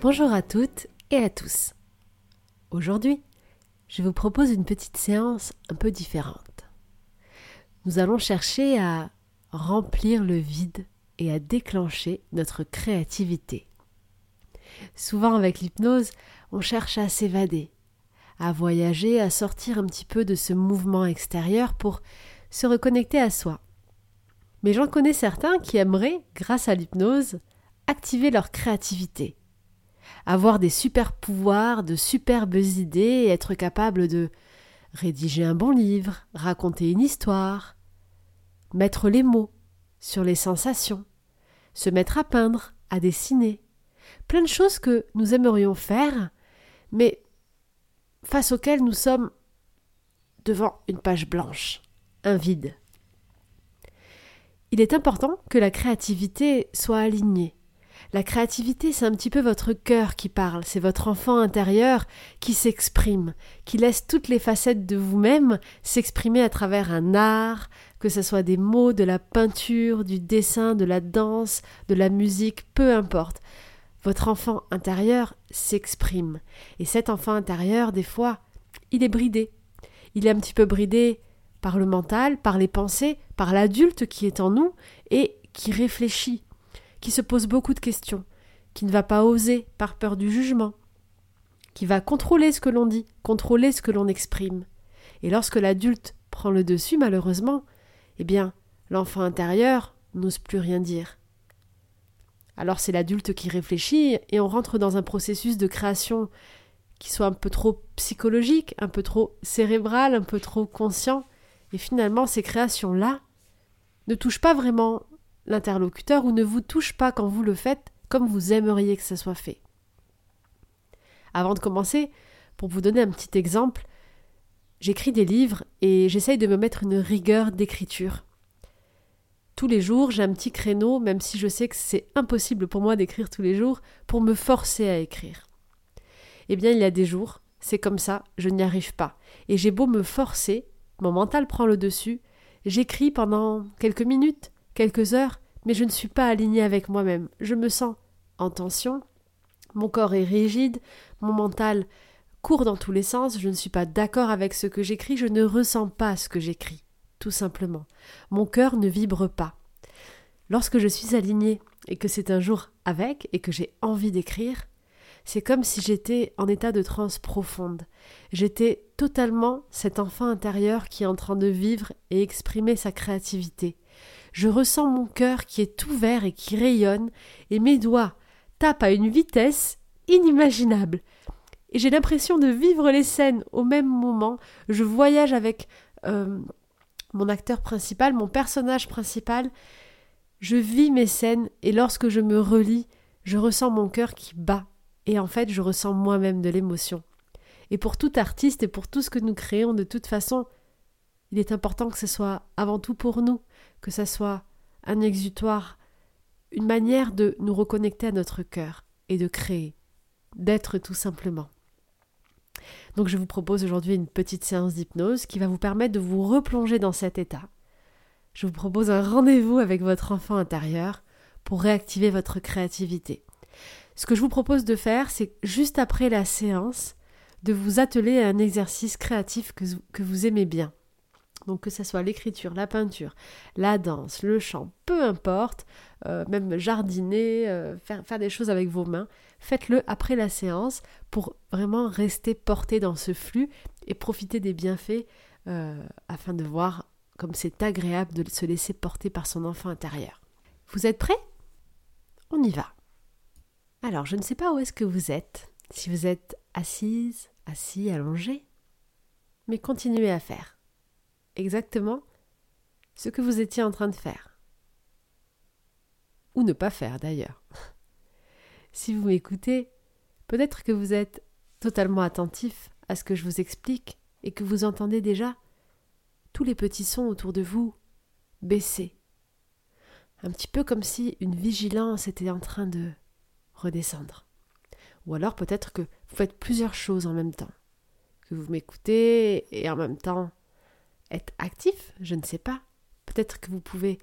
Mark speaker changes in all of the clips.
Speaker 1: Bonjour à toutes et à tous. Aujourd'hui, je vous propose une petite séance un peu différente. Nous allons chercher à remplir le vide et à déclencher notre créativité. Souvent avec l'hypnose, on cherche à s'évader, à voyager, à sortir un petit peu de ce mouvement extérieur pour se reconnecter à soi. Mais j'en connais certains qui aimeraient, grâce à l'hypnose, activer leur créativité, avoir des super pouvoirs, de superbes idées être capable de rédiger un bon livre, raconter une histoire, mettre les mots sur les sensations, se mettre à peindre, à dessiner, plein de choses que nous aimerions faire, mais face auxquelles nous sommes devant une page blanche, un vide. Il est important que la créativité soit alignée, la créativité, c'est un petit peu votre cœur qui parle, c'est votre enfant intérieur qui s'exprime, qui laisse toutes les facettes de vous-même s'exprimer à travers un art, que ce soit des mots, de la peinture, du dessin, de la danse, de la musique, peu importe. Votre enfant intérieur s'exprime. Et cet enfant intérieur, des fois, il est bridé. Il est un petit peu bridé par le mental, par les pensées, par l'adulte qui est en nous et qui réfléchit qui se pose beaucoup de questions, qui ne va pas oser par peur du jugement, qui va contrôler ce que l'on dit, contrôler ce que l'on exprime. Et lorsque l'adulte prend le dessus, malheureusement, eh bien, l'enfant intérieur n'ose plus rien dire. Alors c'est l'adulte qui réfléchit et on rentre dans un processus de création qui soit un peu trop psychologique, un peu trop cérébral, un peu trop conscient. Et finalement, ces créations-là ne touchent pas vraiment l'interlocuteur ou ne vous touche pas quand vous le faites comme vous aimeriez que ça soit fait. Avant de commencer, pour vous donner un petit exemple, j'écris des livres et j'essaye de me mettre une rigueur d'écriture. Tous les jours, j'ai un petit créneau, même si je sais que c'est impossible pour moi d'écrire tous les jours, pour me forcer à écrire. Eh bien, il y a des jours, c'est comme ça, je n'y arrive pas. Et j'ai beau me forcer, mon mental prend le dessus, j'écris pendant quelques minutes, quelques heures, mais je ne suis pas alignée avec moi-même. Je me sens en tension, mon corps est rigide, mon mental court dans tous les sens, je ne suis pas d'accord avec ce que j'écris, je ne ressens pas ce que j'écris, tout simplement. Mon cœur ne vibre pas. Lorsque je suis alignée et que c'est un jour avec et que j'ai envie d'écrire, c'est comme si j'étais en état de transe profonde. J'étais totalement cet enfant intérieur qui est en train de vivre et exprimer sa créativité. Je ressens mon cœur qui est ouvert et qui rayonne, et mes doigts tapent à une vitesse inimaginable. Et j'ai l'impression de vivre les scènes au même moment. Je voyage avec euh, mon acteur principal, mon personnage principal. Je vis mes scènes et lorsque je me relis, je ressens mon cœur qui bat. Et en fait, je ressens moi-même de l'émotion. Et pour tout artiste et pour tout ce que nous créons, de toute façon, il est important que ce soit avant tout pour nous, que ce soit un exutoire, une manière de nous reconnecter à notre cœur et de créer, d'être tout simplement. Donc je vous propose aujourd'hui une petite séance d'hypnose qui va vous permettre de vous replonger dans cet état. Je vous propose un rendez-vous avec votre enfant intérieur pour réactiver votre créativité. Ce que je vous propose de faire, c'est juste après la séance, de vous atteler à un exercice créatif que, que vous aimez bien. Donc que ce soit l'écriture, la peinture, la danse, le chant, peu importe, euh, même jardiner, euh, faire, des choses avec vos mains, faites-le après la séance pour vraiment rester porté dans ce flux et profiter des bienfaits euh, afin de voir comme c'est agréable de se laisser porter par son enfant intérieur. Vous êtes prêts? On y va. Alors, je ne sais pas où est-ce que vous êtes, si vous êtes assise, assis, allongé, mais continuez à faire exactement ce que vous étiez en train de faire. Ou ne pas faire d'ailleurs. si vous m'écoutez, peut-être que vous êtes totalement attentif à ce que je vous explique et que vous entendez déjà tous les petits sons autour de vous baisser. Un petit peu comme si une vigilance était en train de redescendre. Ou alors peut-être que vous faites plusieurs choses en même temps. Que vous m'écoutez et en même temps être actif, je ne sais pas. Peut-être que vous pouvez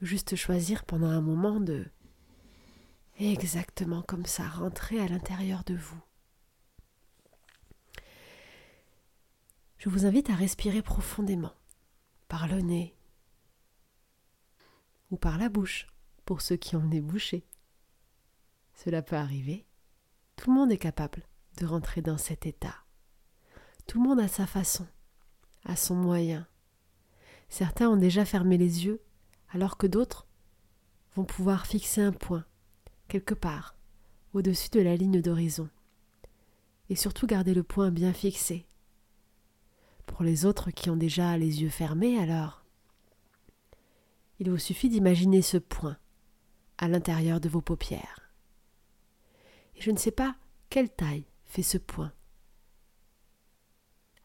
Speaker 1: juste choisir pendant un moment de exactement comme ça, rentrez à l'intérieur de vous. Je vous invite à respirer profondément, par le nez ou par la bouche, pour ceux qui ont le nez. Cela peut arriver. Tout le monde est capable de rentrer dans cet état. Tout le monde a sa façon, a son moyen. Certains ont déjà fermé les yeux, alors que d'autres vont pouvoir fixer un point, quelque part, au-dessus de la ligne d'horizon. Et surtout garder le point bien fixé. Pour les autres qui ont déjà les yeux fermés, alors, il vous suffit d'imaginer ce point à l'intérieur de vos paupières. Et je ne sais pas quelle taille fait ce point.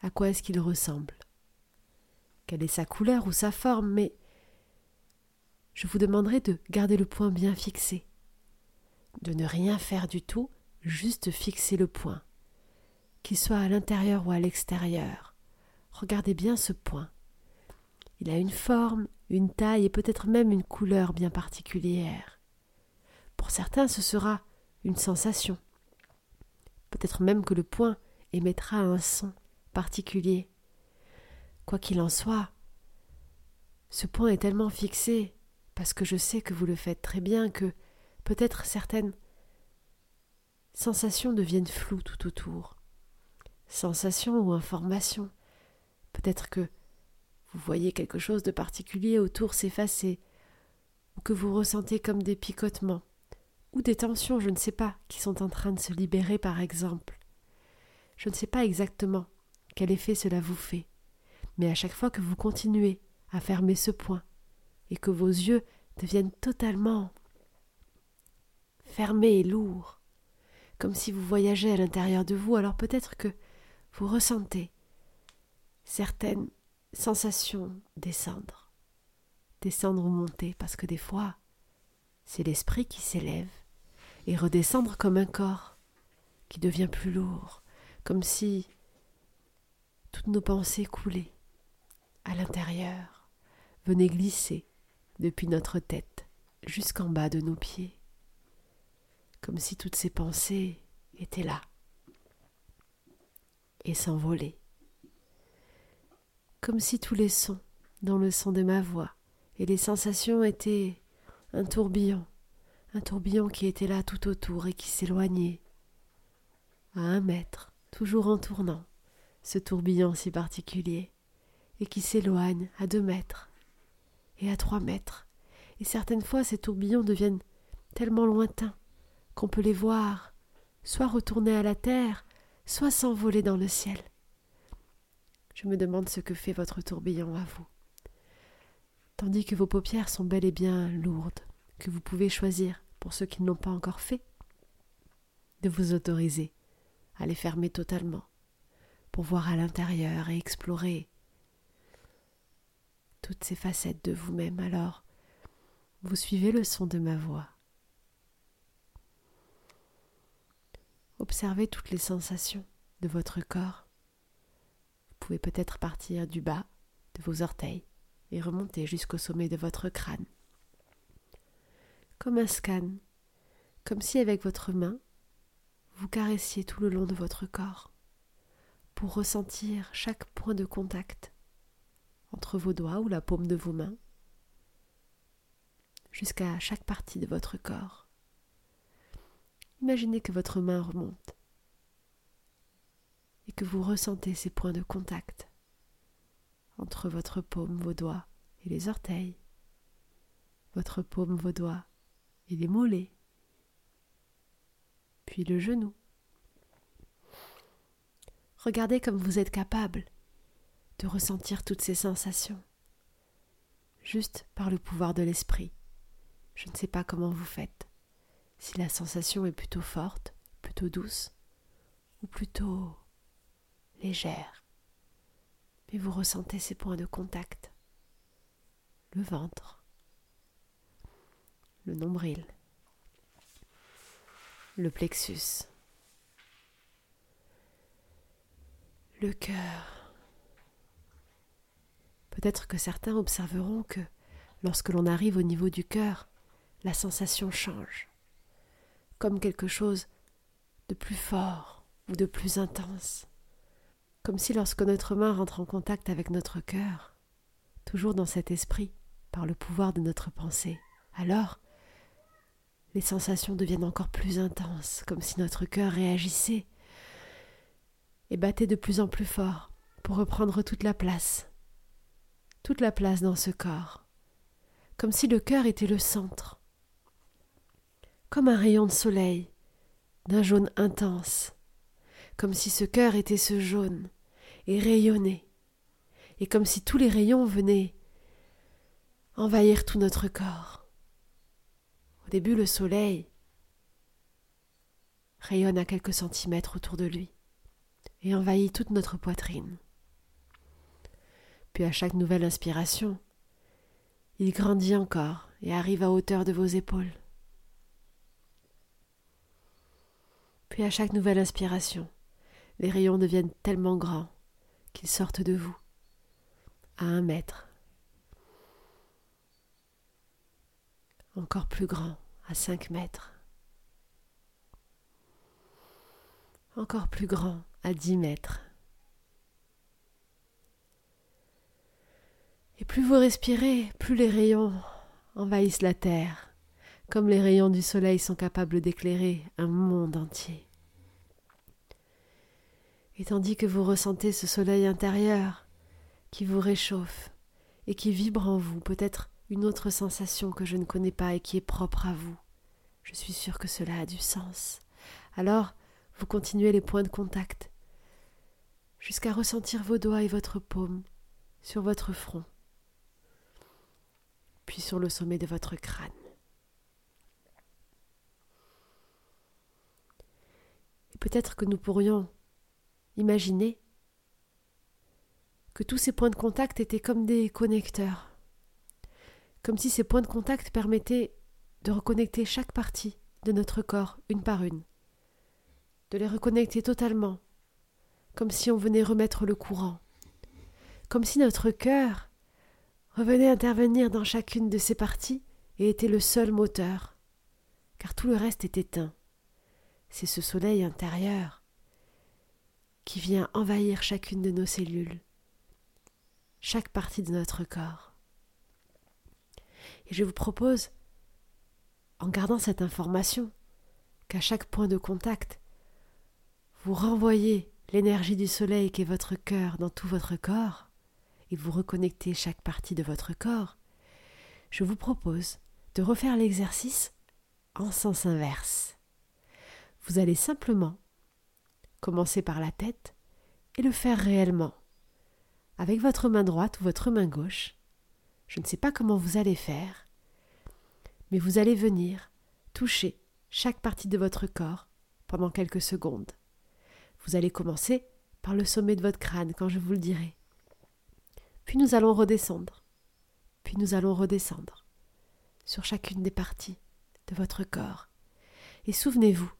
Speaker 1: À quoi est-ce qu'il ressemble? Quelle est sa couleur ou sa forme Mais je vous demanderai de garder le point bien fixé, de ne rien faire du tout, juste fixer le point, qu'il soit à l'intérieur ou à l'extérieur. Regardez bien ce point. Il a une forme, une taille et peut-être même une couleur bien particulière. Pour certains, ce sera une sensation. Peut-être même que le point émettra un son particulier. Quoi qu'il en soit, ce point est tellement fixé, parce que je sais que vous le faites très bien, que peut-être certaines sensations deviennent floues tout autour. Sensations ou informations. Peut-être que vous voyez quelque chose de particulier autour s'effacer, ou que vous ressentez comme des picotements, ou des tensions, je ne sais pas, qui sont en train de se libérer par exemple. Je ne sais pas exactement quel effet cela vous fait, mais à chaque fois que vous continuez à fermer ce point, et que vos yeux deviennent totalement fermés et lourds, comme si vous voyagez à l'intérieur de vous, alors peut-être que vous ressentez certaines sensations descendre, descendre ou monter, parce que des fois, c'est l'esprit qui s'élève, et redescendre comme un corps qui devient plus lourd, comme si toutes nos pensées coulaient à l'intérieur, venaient glisser depuis notre tête jusqu'en bas de nos pieds, comme si toutes ces pensées étaient là et s'envolaient, comme si tous les sons, dont le son de ma voix et les sensations étaient un tourbillon, un tourbillon qui était là tout autour et qui s'éloignait à un mètre, toujours en tournant, ce tourbillon si particulier, et qui s'éloigne à deux mètres et à trois mètres, et certaines fois ces tourbillons deviennent tellement lointains qu'on peut les voir soit retourner à la terre, soit s'envoler dans le ciel. Je me demande ce que fait votre tourbillon à vous. Tandis que vos paupières sont bel et bien lourdes, que vous pouvez choisir, pour ceux qui ne l'ont pas encore fait, de vous autoriser à les fermer totalement, pour voir à l'intérieur et explorer toutes ces facettes de vous-même. Alors, vous suivez le son de ma voix. Observez toutes les sensations de votre corps. Vous pouvez peut-être partir du bas de vos orteils et remonter jusqu'au sommet de votre crâne. Comme un scan, comme si avec votre main, vous caressiez tout le long de votre corps pour ressentir chaque point de contact entre vos doigts ou la paume de vos mains jusqu'à chaque partie de votre corps. Imaginez que votre main remonte et que vous ressentez ces points de contact entre votre paume, vos doigts et les orteils, votre paume, vos doigts et les mollets, puis le genou. Regardez comme vous êtes capable de ressentir toutes ces sensations, juste par le pouvoir de l'esprit. Je ne sais pas comment vous faites, si la sensation est plutôt forte, plutôt douce, ou plutôt légère. Mais vous ressentez ces points de contact, le ventre, le nombril, le plexus, le cœur, Peut-être que certains observeront que, lorsque l'on arrive au niveau du cœur, la sensation change. comme quelque chose de plus fort ou de plus intense. Comme si lorsque notre main rentre en contact avec notre cœur, toujours dans cet esprit, par le pouvoir de notre pensée, alors les sensations deviennent encore plus intenses, comme si notre cœur réagissait et battait de plus en plus fort pour reprendre toute la place, toute la place dans ce corps, comme si le cœur était le centre, comme un rayon de soleil, d'un jaune intense, comme si ce cœur était ce jaune et rayonnait, et comme si tous les rayons venaient envahir tout notre corps. Au début, le soleil rayonne à quelques centimètres autour de lui et envahit toute notre poitrine. Puis à chaque nouvelle inspiration, il grandit encore et arrive à hauteur de vos épaules. Puis à chaque nouvelle inspiration, les rayons deviennent tellement grands qu'ils sortent de vous à un mètre, encore plus grand à cinq mètres, encore plus grand à dix mètres. Plus vous respirez, plus les rayons envahissent la terre, comme les rayons du soleil sont capables d'éclairer un monde entier. Et tandis que vous ressentez ce soleil intérieur qui vous réchauffe et qui vibre en vous, peut-être une autre sensation que je ne connais pas et qui est propre à vous, je suis sûre que cela a du sens. Alors, vous continuez les points de contact jusqu'à ressentir vos doigts et votre paume sur votre front, puis sur le sommet de votre crâne. Et peut-être que nous pourrions imaginer que tous ces points de contact étaient comme des connecteurs, comme si ces points de contact permettaient de reconnecter chaque partie de notre corps une par une, de les reconnecter totalement, comme si on venait remettre le courant, comme si notre cœur revenait intervenir dans chacune de ces parties et était le seul moteur, car tout le reste est éteint. C'est ce soleil intérieur qui vient envahir chacune de nos cellules, chaque partie de notre corps. Et je vous propose, en gardant cette information, qu'à chaque point de contact, vous renvoyez l'énergie du soleil qui est votre cœur dans tout votre corps, et vous reconnectez chaque partie de votre corps, je vous propose de refaire l'exercice en sens inverse. Vous allez simplement commencer par la tête et le faire réellement, avec votre main droite ou votre main gauche. Je ne sais pas comment vous allez faire, mais vous allez venir toucher chaque partie de votre corps pendant quelques secondes. Vous allez commencer par le sommet de votre crâne quand je vous le dirai. Puis nous allons redescendre. Puis nous allons redescendre sur chacune des parties de votre corps. Et souvenez-vous,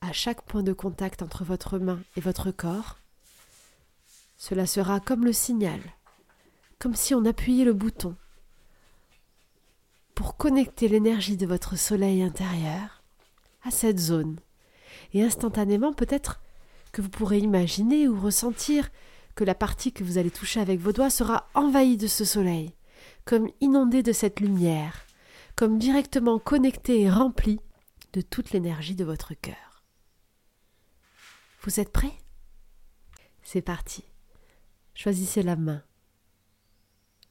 Speaker 1: à chaque point de contact entre votre main et votre corps, cela sera comme le signal, comme si on appuyait le bouton pour connecter l'énergie de votre soleil intérieur à cette zone. Et instantanément, peut-être que vous pourrez imaginer ou ressentir que la partie que vous allez toucher avec vos doigts sera envahie de ce soleil, comme inondée de cette lumière, comme directement connectée et remplie de toute l'énergie de votre cœur. Vous êtes prêts? C'est parti. Choisissez la main.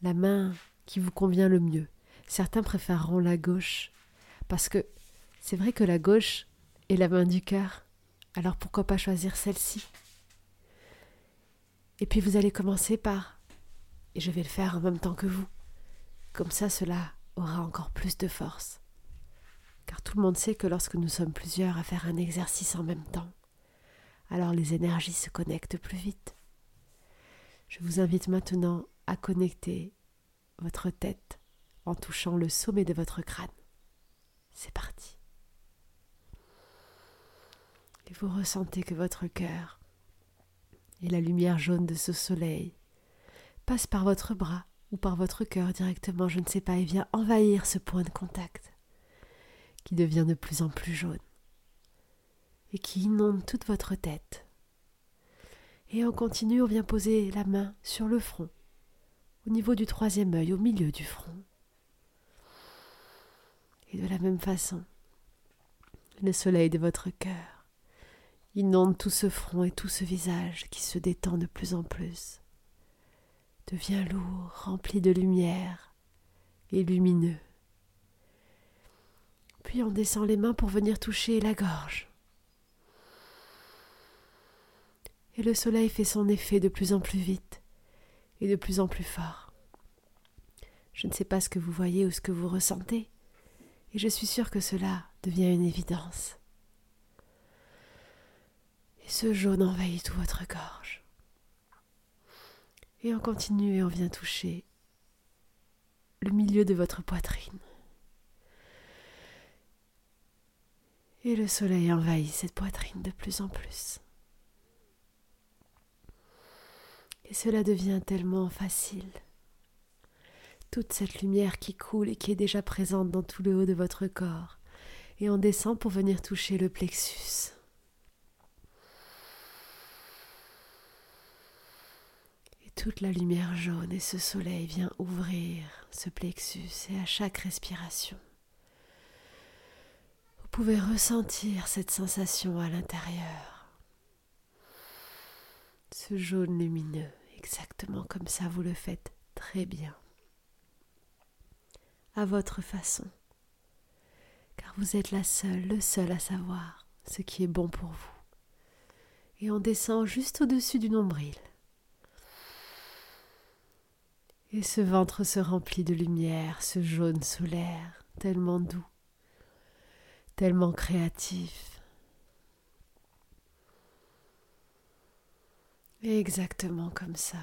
Speaker 1: La main qui vous convient le mieux. Certains préféreront la gauche, parce que c'est vrai que la gauche est la main du cœur. Alors pourquoi pas choisir celle-ci? Et puis vous allez commencer par, et je vais le faire en même temps que vous, comme ça cela aura encore plus de force. Car tout le monde sait que lorsque nous sommes plusieurs à faire un exercice en même temps, alors les énergies se connectent plus vite. Je vous invite maintenant à connecter votre tête en touchant le sommet de votre crâne. C'est parti et vous ressentez que votre cœur et la lumière jaune de ce soleil passe par votre bras ou par votre cœur directement, je ne sais pas, et vient envahir ce point de contact qui devient de plus en plus jaune et qui inonde toute votre tête. Et on continue, on vient poser la main sur le front, au niveau du troisième œil, au milieu du front. Et de la même façon, le soleil de votre cœur inonde tout ce front et tout ce visage qui se détend de plus en plus, devient lourd, rempli de lumière et lumineux. Puis on descend les mains pour venir toucher la gorge. Et le soleil fait son effet de plus en plus vite et de plus en plus fort. Je ne sais pas ce que vous voyez ou ce que vous ressentez, et je suis sûre que cela devient une évidence. Et ce jaune envahit toute votre gorge. Et on continue et on vient toucher le milieu de votre poitrine. Et le soleil envahit cette poitrine de plus en plus. Et cela devient tellement facile toute cette lumière qui coule et qui est déjà présente dans tout le haut de votre corps. Et on descend pour venir toucher le plexus. Toute la lumière jaune et ce soleil vient ouvrir ce plexus et à chaque respiration, vous pouvez ressentir cette sensation à l'intérieur. Ce jaune lumineux, exactement comme ça vous le faites très bien à votre façon, car vous êtes la seule, le seul à savoir ce qui est bon pour vous. Et on descend juste au-dessus du nombril. Et ce ventre se remplit de lumière, ce jaune solaire, tellement doux, tellement créatif. Exactement comme ça.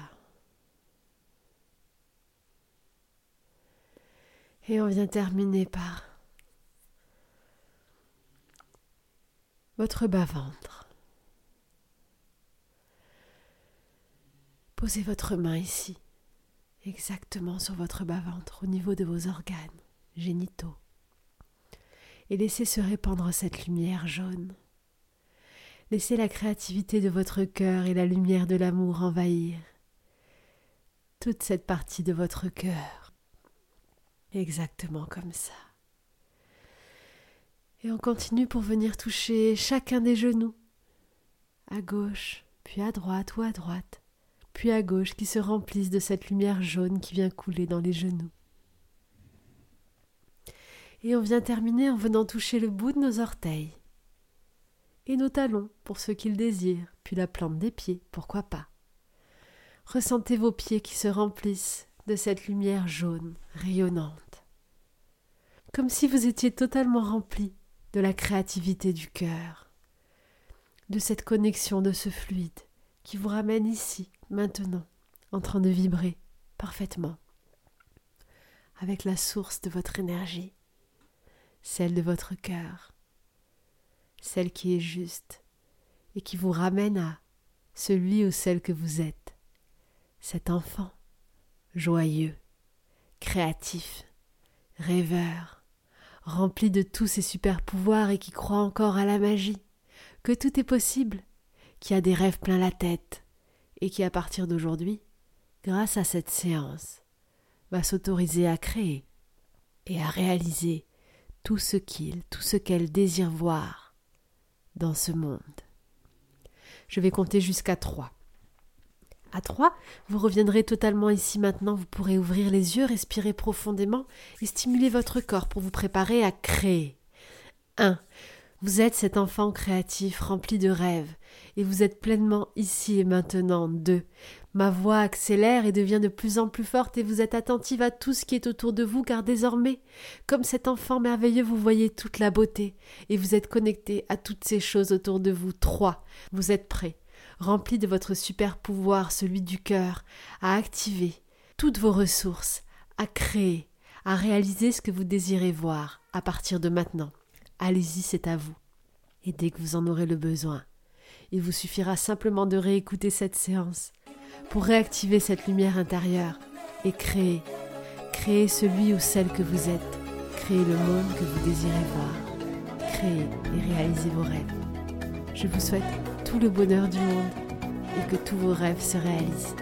Speaker 1: Et on vient terminer par votre bas-ventre. Posez votre main ici, exactement sur votre bas-ventre, au niveau de vos organes génitaux, et laissez se répandre cette lumière jaune. Laissez la créativité de votre cœur et la lumière de l'amour envahir toute cette partie de votre cœur Exactement comme ça. Et on continue pour venir toucher chacun des genoux, à gauche, puis à droite ou à droite, puis à gauche qui se remplissent de cette lumière jaune qui vient couler dans les genoux. Et on vient terminer en venant toucher le bout de nos orteils. Et nos talons, pour ceux qui le désirent, puis la plante des pieds, pourquoi pas. Ressentez vos pieds qui se remplissent de cette lumière jaune, rayonnante, comme si vous étiez totalement rempli de la créativité du cœur, de cette connexion de ce fluide qui vous ramène ici, maintenant, en train de vibrer parfaitement, avec la source de votre énergie, celle de votre cœur, celle qui est juste et qui vous ramène à celui ou celle que vous êtes, cet enfant joyeux, créatif, rêveur, rempli de tous ses super pouvoirs et qui croit encore à la magie, que tout est possible, qui a des rêves plein la tête, et qui à partir d'aujourd'hui, grâce à cette séance, va s'autoriser à créer et à réaliser tout ce qu'il, tout ce qu'elle désire voir dans ce monde. Je vais compter jusqu'à trois. À 3, vous reviendrez totalement ici maintenant, vous pourrez ouvrir les yeux, respirer profondément et stimuler votre corps pour vous préparer à créer. 1. Vous êtes cet enfant créatif rempli de rêves et vous êtes pleinement ici et maintenant. 2. Ma voix accélère et devient de plus en plus forte et vous êtes attentive à tout ce qui est autour de vous car désormais, comme cet enfant merveilleux, vous voyez toute la beauté et vous êtes connecté à toutes ces choses autour de vous. 3. Vous êtes prêt rempli de votre super pouvoir, celui du cœur, à activer toutes vos ressources, à créer, à réaliser ce que vous désirez voir à partir de maintenant. Allez-y, c'est à vous. Et dès que vous en aurez le besoin, il vous suffira simplement de réécouter cette séance pour réactiver cette lumière intérieure et créer, créer celui ou celle que vous êtes, créer le monde que vous désirez voir. créer et réaliser vos rêves. Je vous souhaite tout le bonheur du monde et que tous vos rêves se réalisent.